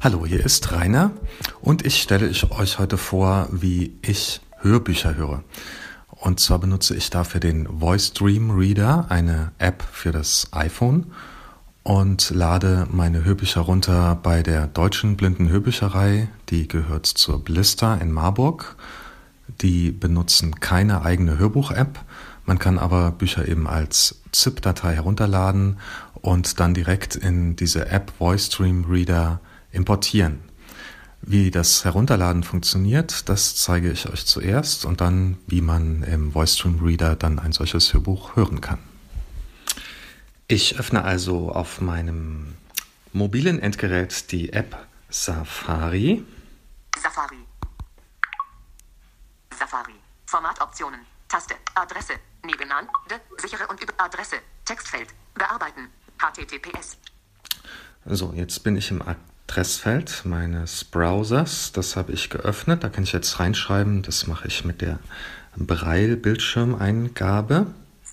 Hallo, hier ist Rainer und ich stelle euch heute vor, wie ich Hörbücher höre. Und zwar benutze ich dafür den Voice Dream Reader, eine App für das iPhone und lade meine Hörbücher runter bei der Deutschen Blinden Hörbücherei, die gehört zur Blister in Marburg. Die benutzen keine eigene Hörbuch-App. Man kann aber Bücher eben als ZIP-Datei herunterladen und dann direkt in diese App Voice Stream Reader importieren. Wie das Herunterladen funktioniert, das zeige ich euch zuerst und dann, wie man im VoiceStream Reader dann ein solches Hörbuch hören kann. Ich öffne also auf meinem mobilen Endgerät die App Safari. Safari. Safari. Formatoptionen. Taste. Adresse. Nebenan. De. Sichere und über Adresse. Textfeld. Bearbeiten. HTTPS. So, jetzt bin ich im Adressfeld meines Browsers. Das habe ich geöffnet. Da kann ich jetzt reinschreiben. Das mache ich mit der Braille-Bildschirmeingabe.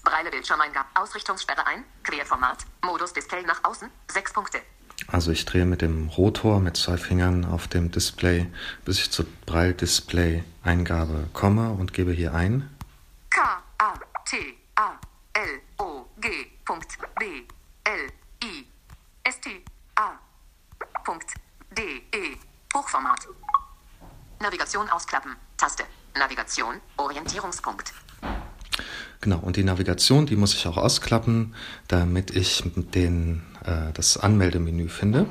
Braille-Bildschirmeingabe. Ausrichtungssperre ein. Querformat. Modus Display nach außen. Sechs Punkte. Also ich drehe mit dem Rotor mit zwei Fingern auf dem Display, bis ich zur Braille-Display-Eingabe komme und gebe hier ein. K A T A L O G B L I S T A www.de. Hochformat. Navigation ausklappen. Taste. Navigation. Orientierungspunkt. Genau, und die Navigation, die muss ich auch ausklappen, damit ich den, äh, das Anmeldemenü finde.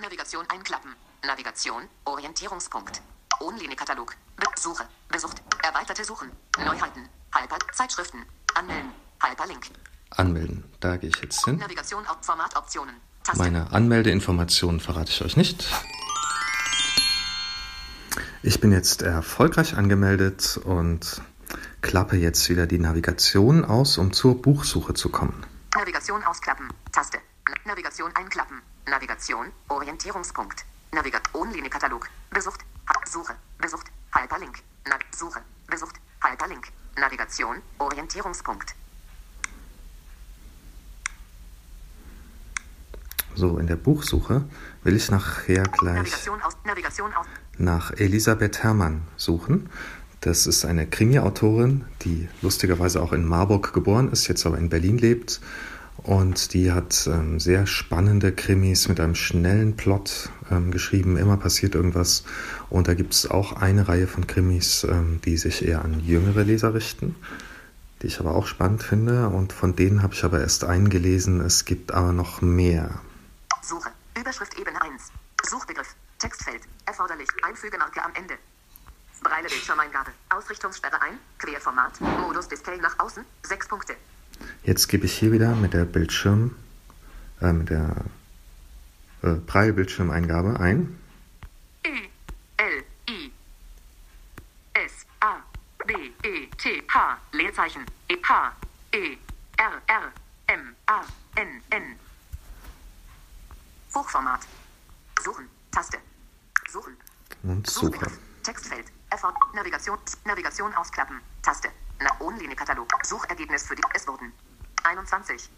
Navigation einklappen. Navigation. Orientierungspunkt. Online-Katalog. Suche. Besucht. Erweiterte Suchen. Neuheiten. Hyper. Zeitschriften. Anmelden. Hyperlink. Anmelden. Da gehe ich jetzt hin. Navigation. Formatoptionen. Meine Anmeldeinformationen verrate ich euch nicht. Ich bin jetzt erfolgreich angemeldet und klappe jetzt wieder die Navigation aus, um zur Buchsuche zu kommen. Navigation ausklappen. Taste. Navigation einklappen. Navigation. Orientierungspunkt. Navigation. Katalog. Besucht. Suche. Besucht. Hyperlink. Nav Suche. Besucht. Hyperlink. Navigation. Orientierungspunkt. So, in der Buchsuche will ich nachher gleich Navigation aus, Navigation aus. nach Elisabeth Herrmann suchen. Das ist eine Krimi-Autorin, die lustigerweise auch in Marburg geboren ist, jetzt aber in Berlin lebt. Und die hat ähm, sehr spannende Krimis mit einem schnellen Plot ähm, geschrieben. Immer passiert irgendwas. Und da gibt es auch eine Reihe von Krimis, ähm, die sich eher an jüngere Leser richten, die ich aber auch spannend finde. Und von denen habe ich aber erst einen gelesen. Es gibt aber noch mehr. Suche. Überschrift Ebene 1. Suchbegriff. Textfeld. Erforderlich. Einfügemarke am Ende. Breile Bildschirmeingabe. Ausrichtungssperre ein. Querformat. Modus Display nach außen. Sechs Punkte. Jetzt gebe ich hier wieder mit der Bildschirm, äh, mit der äh, Breile Bildschirmeingabe ein. E L I S A B E T H Leerzeichen E H E R R M Hochformat. Suchen. Taste. Suchen. Und Suche. Textfeld. Erfolg. Navigation. Navigation ausklappen. Taste. Na Katalog. Suchergebnis für die. Es wurden 21.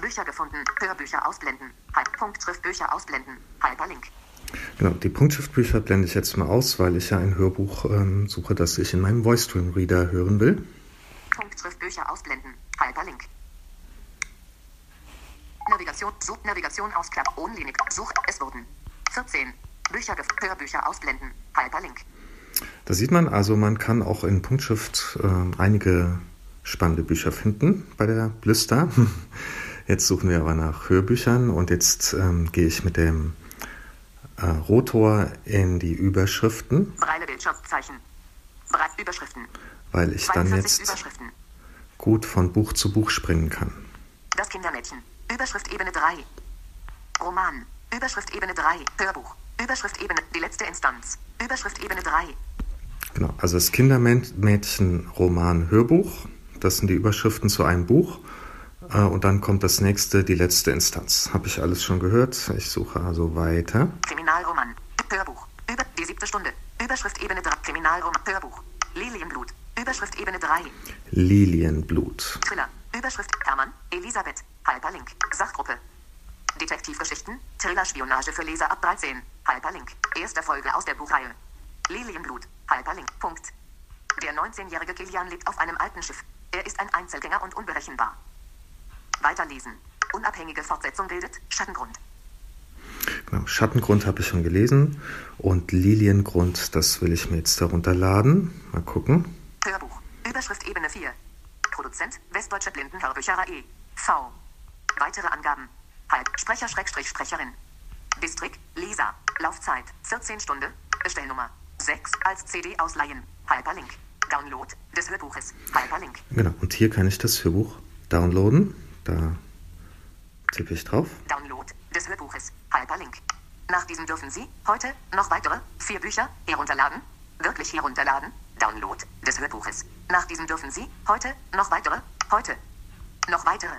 Bücher gefunden. Hörbücher ausblenden. Punktschriftbücher ausblenden. Hyperlink. Genau, die Punktschriftbücher blende ich jetzt mal aus, weil ich ja ein Hörbuch ähm, suche, das ich in meinem VoiceStream Reader hören will. Punktschriftbücher ausblenden. Hyperlink. Navigation, Such, Navigation ausklappen, Onlinig, Such, es wurden 14 Bücher, Hörbücher ausblenden, Hyperlink. Da sieht man also, man kann auch in Punktschrift äh, einige spannende Bücher finden bei der Blister. Jetzt suchen wir aber nach Hörbüchern und jetzt ähm, gehe ich mit dem äh, Rotor in die Überschriften. Breile Bildschirmzeichen. Breit Überschriften. Weil ich dann jetzt gut von Buch zu Buch springen kann. Das Kindermädchen. Überschrift Ebene 3. Roman. Überschrift Ebene 3. Hörbuch. Überschrift Ebene. Die letzte Instanz. Überschrift Ebene 3. Genau, also das Kindermädchen-Roman Hörbuch. Das sind die Überschriften zu einem Buch. Äh, und dann kommt das nächste, die letzte Instanz. Habe ich alles schon gehört? Ich suche also weiter. Kriminalroman. Hörbuch. Über die siebte Stunde. Überschrift Ebene 3. Kriminalroman. Hörbuch. Lilienblut. Überschrift Ebene 3. Lilienblut. Thriller. Überschrift Hermann, Elisabeth, Hyperlink, Sachgruppe. Detektivgeschichten, Thriller-Spionage für Leser ab 13. Hyperlink. Erste Folge aus der Buchreihe. Lilienblut. Hyperlink. Punkt. Der 19-jährige Kilian lebt auf einem alten Schiff. Er ist ein Einzelgänger und unberechenbar. Weiterlesen. Unabhängige Fortsetzung bildet Schattengrund. Genau, Schattengrund habe ich schon gelesen und Liliengrund, das will ich mir jetzt herunterladen. Mal gucken. Hörbuch. Überschrift Ebene 4. Produzent Westdeutsche Blindenhörbücherei. V. Weitere Angaben. Halb. Sprecher Schrägstrich Sprecherin. Distrikt Leser. Laufzeit 14 Stunden. Bestellnummer 6 als CD ausleihen. Hyperlink. Download des Hörbuches. Hyperlink. Genau, und hier kann ich das Hörbuch downloaden. Da tippe ich drauf. Download des Hörbuches. Hyperlink. Nach diesem dürfen Sie heute noch weitere vier Bücher herunterladen. Wirklich herunterladen. Download des Hörbuches. Nach diesem dürfen Sie heute noch weitere. Heute. Noch weitere.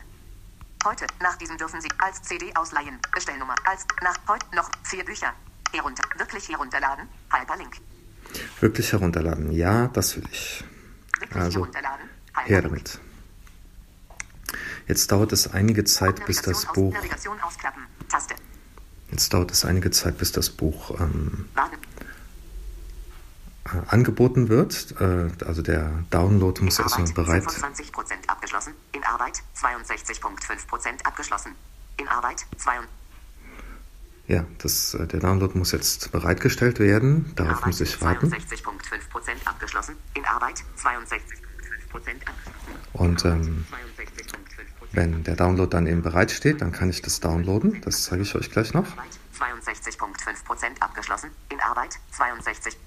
Heute. Nach diesem dürfen Sie als CD ausleihen. Bestellnummer. Als nach heute noch vier Bücher. Herunter. Wirklich herunterladen. Hyperlink. Wirklich herunterladen. Ja, das will ich. Wirklich Also, herunterladen. Her damit. Jetzt dauert es einige Zeit, bis das Buch. Jetzt dauert es einige Zeit, bis das Buch ähm, Warten. Äh, angeboten wird. Äh, also der Download muss erstmal bereit. 25% abgeschlossen. In Arbeit 62,5% abgeschlossen. In Arbeit 22. Ja, das, äh, der Download muss jetzt bereitgestellt werden. Darauf Arbeit muss ich warten. 62,5% abgeschlossen. In Arbeit 62,5% abgeschlossen. Und ähm, 62,5%. wenn der Download dann eben bereitsteht, dann kann ich das downloaden. Das zeige ich euch gleich noch. Arbeit 62,5% abgeschlossen. In Arbeit 62.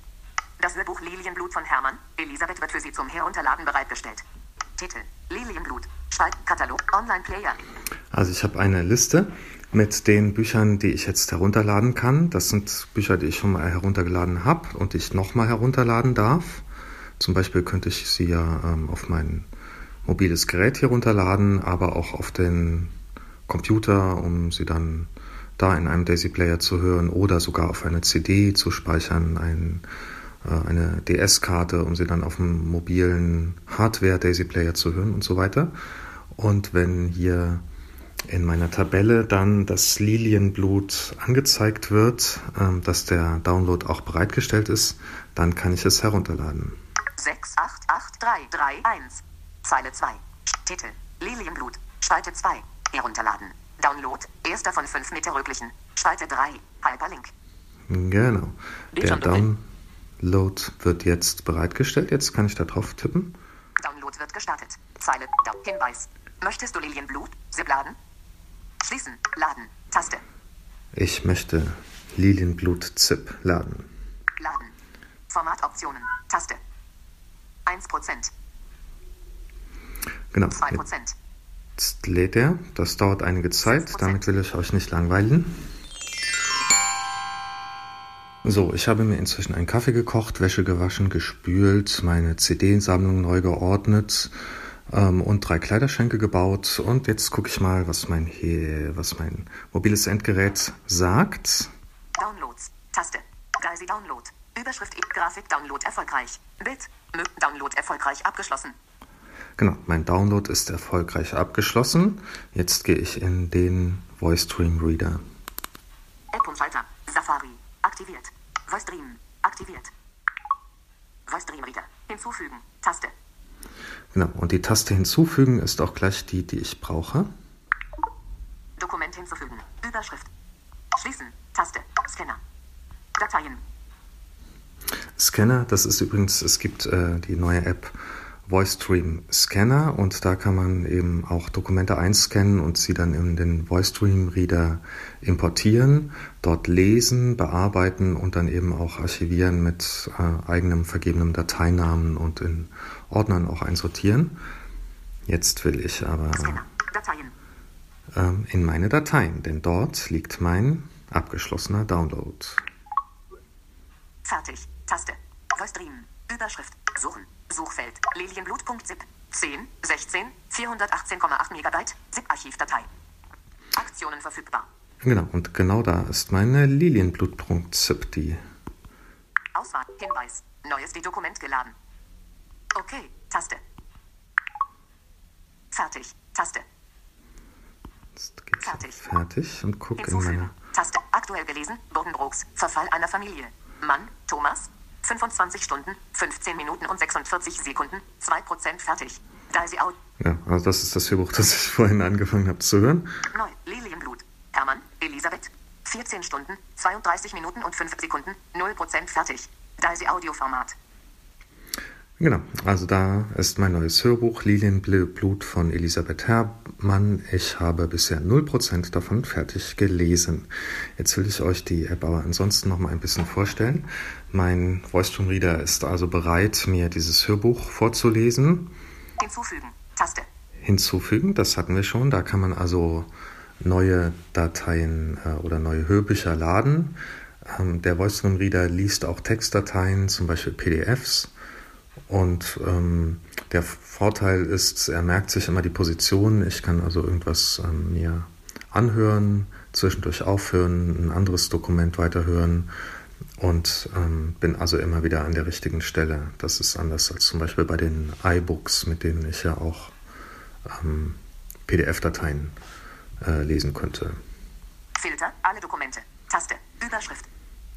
Das Hörbuch Lilienblut von Hermann. Elisabeth wird für Sie zum Herunterladen bereitgestellt. Titel Lilienblut. Spaltkatalog. Online-Player. Also ich habe eine Liste mit den Büchern, die ich jetzt herunterladen kann. Das sind Bücher, die ich schon mal heruntergeladen habe und ich nochmal herunterladen darf. Zum Beispiel könnte ich sie ja ähm, auf mein mobiles Gerät hier runterladen, aber auch auf den Computer, um sie dann da in einem Daisy Player zu hören oder sogar auf eine CD zu speichern, ein, äh, eine DS-Karte, um sie dann auf dem mobilen Hardware Daisy Player zu hören und so weiter. Und wenn hier in meiner Tabelle dann das Lilienblut angezeigt wird, ähm, dass der Download auch bereitgestellt ist, dann kann ich es herunterladen. 688331. Zeile 2. Titel Lilienblut. Spalte 2. Herunterladen. Download. Erster von fünf meterröglichen. Spalte 3. Hyperlink. Genau. Der drin. Download wird jetzt bereitgestellt. Jetzt kann ich da drauf tippen. Download wird gestartet. Zeile. Hinweis. Möchtest du Lilienblut? Zip laden? Schließen. Laden. Taste. Ich möchte Lilienblut ZIP laden. Laden. Formatoptionen. Taste. 1%. Genau. 2%. Jetzt lädt er. Das dauert einige Zeit. Damit will ich euch nicht langweilen. So, ich habe mir inzwischen einen Kaffee gekocht, Wäsche gewaschen, gespült, meine CD-Sammlung neu geordnet ähm, und drei Kleiderschränke gebaut. Und jetzt gucke ich mal, was mein, hier, was mein mobiles Endgerät sagt. Downloads. Taste. Daisy Download. Überschrift. Grafik Download erfolgreich. Bild. Download erfolgreich abgeschlossen. Genau, mein Download ist erfolgreich abgeschlossen. Jetzt gehe ich in den VoiceStream Reader. App und Schalter. Safari. Aktiviert. VoiceStream. Aktiviert. VoiceStream Reader. Hinzufügen. Taste. Genau, und die Taste hinzufügen ist auch gleich die, die ich brauche. Dokument hinzufügen. Überschrift. Schließen. Taste. Scanner. Dateien. Scanner, das ist übrigens, es gibt äh, die neue App VoiceStream Scanner und da kann man eben auch Dokumente einscannen und sie dann in den VoiceStream Reader importieren, dort lesen, bearbeiten und dann eben auch archivieren mit äh, eigenem vergebenem Dateinamen und in Ordnern auch einsortieren. Jetzt will ich aber ähm, in meine Dateien, denn dort liegt mein abgeschlossener Download. Fertig. Taste. VoiceStream. Überschrift. Suchen. Suchfeld. Lilienblut.zip. 10, 16, 418,8 Megabyte. ZIP-Archivdatei. Aktionen verfügbar. Genau, und genau da ist meine Lilienblut.zip, die Auswahl. Hinweis. Neues D-Dokument geladen. Okay. Taste. Fertig. Taste. Jetzt geht's fertig. fertig und gucke in meine... Taste. Aktuell gelesen. Burgenbrooks. Verfall einer Familie. Mann. Thomas. 25 Stunden, 15 Minuten und 46 Sekunden. 2% fertig. Daisy out. Ja, also das ist das Hörbuch, das ich vorhin angefangen habe zu hören. Neu. Lilienblut. Hermann. Elisabeth. 14 Stunden, 32 Minuten und 5 Sekunden. 0% fertig. Daisy Audioformat. Genau, also da ist mein neues Hörbuch Lilienblut von Elisabeth Herrmann. Ich habe bisher 0% davon fertig gelesen. Jetzt will ich euch die App aber ansonsten noch mal ein bisschen vorstellen. Mein Voice Reader ist also bereit, mir dieses Hörbuch vorzulesen. Hinzufügen, Taste. Hinzufügen, das hatten wir schon. Da kann man also neue Dateien äh, oder neue Hörbücher laden. Ähm, der Voice Reader liest auch Textdateien, zum Beispiel PDFs und ähm, der Vorteil ist, er merkt sich immer die Position. Ich kann also irgendwas ähm, mir anhören, zwischendurch aufhören, ein anderes Dokument weiterhören und ähm, bin also immer wieder an der richtigen Stelle. Das ist anders als zum Beispiel bei den iBooks, mit denen ich ja auch ähm, PDF-Dateien äh, lesen könnte. Filter, alle Dokumente, Taste, Überschrift.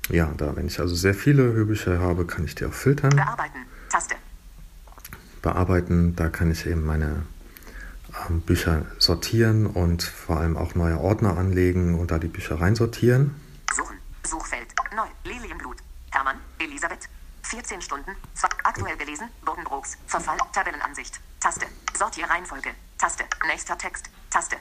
Ja, da, wenn ich also sehr viele Hörbücher habe, kann ich die auch filtern. Bearbeiten, Taste. Bearbeiten, da kann ich eben meine ähm, Bücher sortieren und vor allem auch neue Ordner anlegen und da die Bücher reinsortieren. Suchen, Suchfeld, neu, Lilienblut, Hermann, Elisabeth, 14 Stunden, aktuell gelesen, Bodenbrooks, Verfall, Tabellenansicht, Taste, Sortierreihenfolge, Taste, nächster Text, Taste.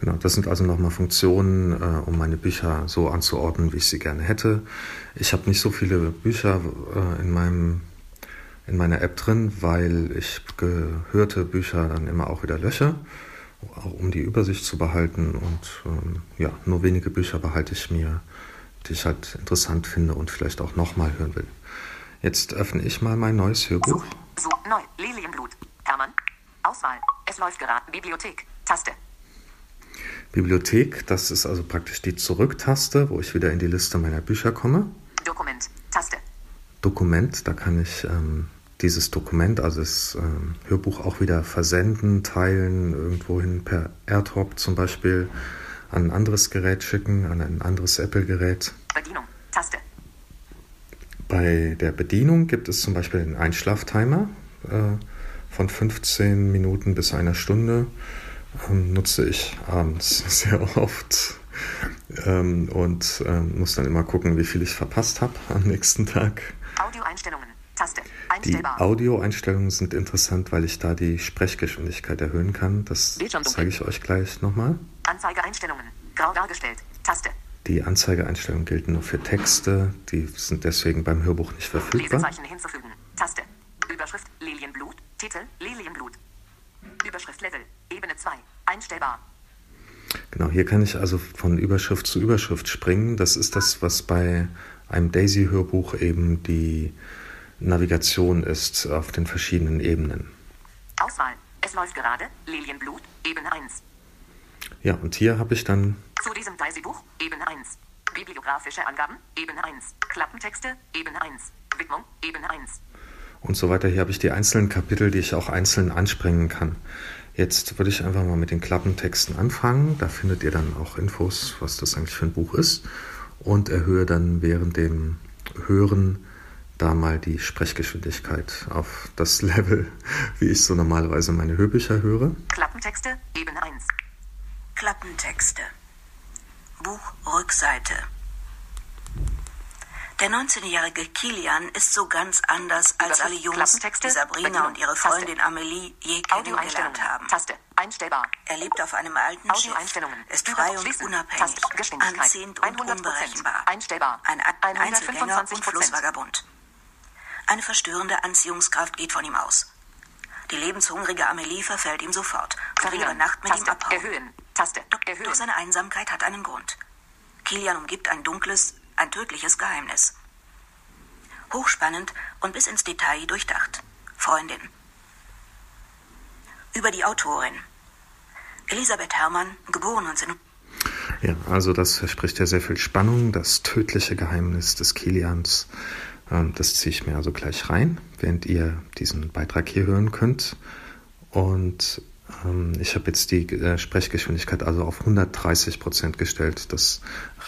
Genau, das sind also nochmal Funktionen, äh, um meine Bücher so anzuordnen, wie ich sie gerne hätte. Ich habe nicht so viele Bücher äh, in meinem in meiner App drin, weil ich gehörte Bücher dann immer auch wieder lösche, auch um die Übersicht zu behalten. Und ähm, ja, nur wenige Bücher behalte ich mir, die ich halt interessant finde und vielleicht auch nochmal hören will. Jetzt öffne ich mal mein neues Hörbuch. So, neu, Lilienblut. Hermann. Auswahl. Es läuft gerade. Bibliothek. Taste. Bibliothek, das ist also praktisch die Zurück-Taste, wo ich wieder in die Liste meiner Bücher komme. Dokument. Taste. Dokument, da kann ich ähm, dieses Dokument, also das äh, Hörbuch auch wieder versenden, teilen, irgendwohin per AirTalk zum Beispiel an ein anderes Gerät schicken, an ein anderes Apple-Gerät. Bedienung, Taste. Bei der Bedienung gibt es zum Beispiel einen Einschlaftimer äh, von 15 Minuten bis einer Stunde. Ähm, nutze ich abends sehr oft ähm, und ähm, muss dann immer gucken, wie viel ich verpasst habe am nächsten Tag. Die Audioeinstellungen sind interessant, weil ich da die Sprechgeschwindigkeit erhöhen kann. Das zeige ich euch gleich nochmal. Anzeigeeinstellungen. Grau dargestellt. Taste. Die Anzeigeeinstellungen gelten nur für Texte. Die sind deswegen beim Hörbuch nicht verfügbar. Lesezeichen hinzufügen. Taste. Überschrift Lilienblut. Titel Lilienblut. Überschrift Level. Ebene 2. Einstellbar. Genau, hier kann ich also von Überschrift zu Überschrift springen. Das ist das, was bei einem Daisy-Hörbuch eben die Navigation ist auf den verschiedenen Ebenen. Auswahl. Es läuft gerade. Lilienblut, Ebene 1. Ja, und hier habe ich dann. Zu diesem Daisy-Buch, Ebene 1. Bibliografische Angaben, Ebene 1. Klappentexte, Ebene 1. Widmung, Ebene 1. Und so weiter. Hier habe ich die einzelnen Kapitel, die ich auch einzeln anspringen kann. Jetzt würde ich einfach mal mit den Klappentexten anfangen. Da findet ihr dann auch Infos, was das eigentlich für ein Buch ist. Und erhöhe dann während dem Hören da mal die Sprechgeschwindigkeit auf das Level, wie ich so normalerweise meine Hörbücher höre. Klappentexte, Ebene 1. Klappentexte. Buchrückseite. Der 19-jährige Kilian ist so ganz anders als alle Jungs, die Sabrina und ihre Freundin Amelie je kennengelernt haben. Taste. Einstellbar. Er lebt auf einem alten Schiff, ist frei und unabhängig, anziehend und unberechenbar. Einstellbar. Ein, ein Einzelgänger und Flussvagabund. Eine verstörende Anziehungskraft geht von ihm aus. Die lebenshungrige Amelie verfällt ihm sofort will über Nacht mit Taste. ihm abhauen. Erhöhen. Taste. Erhöhen. Doch seine Einsamkeit hat einen Grund. Kilian umgibt ein dunkles, ein tödliches Geheimnis. Hochspannend und bis ins Detail durchdacht. Freundin. Über die Autorin. Elisabeth Herrmann, geboren 19... Ja, also das verspricht ja sehr viel Spannung, das tödliche Geheimnis des Kilians. Ähm, das ziehe ich mir also gleich rein, während ihr diesen Beitrag hier hören könnt. Und Ähm, ich habe jetzt die äh, Sprechgeschwindigkeit also auf 130 Prozent gestellt. Das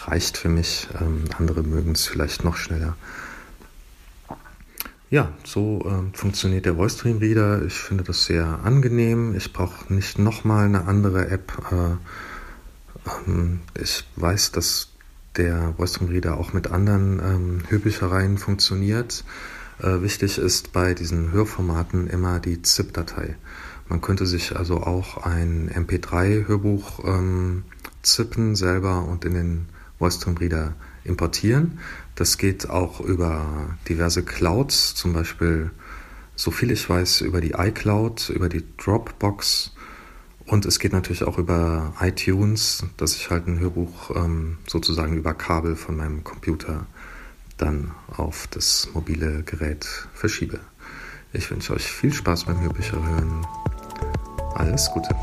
reicht für mich. Ähm, andere mögen es vielleicht noch schneller. Ja, so äh, funktioniert der Voice Dream Reader. Ich finde das sehr angenehm. Ich brauche nicht nochmal eine andere App. Äh, ähm, ich weiß, dass der Reader auch mit anderen ähm, Hörbüchereien funktioniert. Äh, wichtig ist bei diesen Hörformaten immer die ZIP-Datei. Man könnte sich also auch ein MP3-Hörbuch ähm, zippen selber und in den Voice Dream Reader importieren. Das geht auch über diverse Clouds, zum Beispiel, so viel ich weiß, über die iCloud, über die Dropbox. Und es geht natürlich auch über iTunes, dass ich halt ein Hörbuch ähm, sozusagen über Kabel von meinem Computer dann auf das mobile Gerät verschiebe. Ich wünsche euch viel Spaß beim Hörbücher hören. Alles Gute.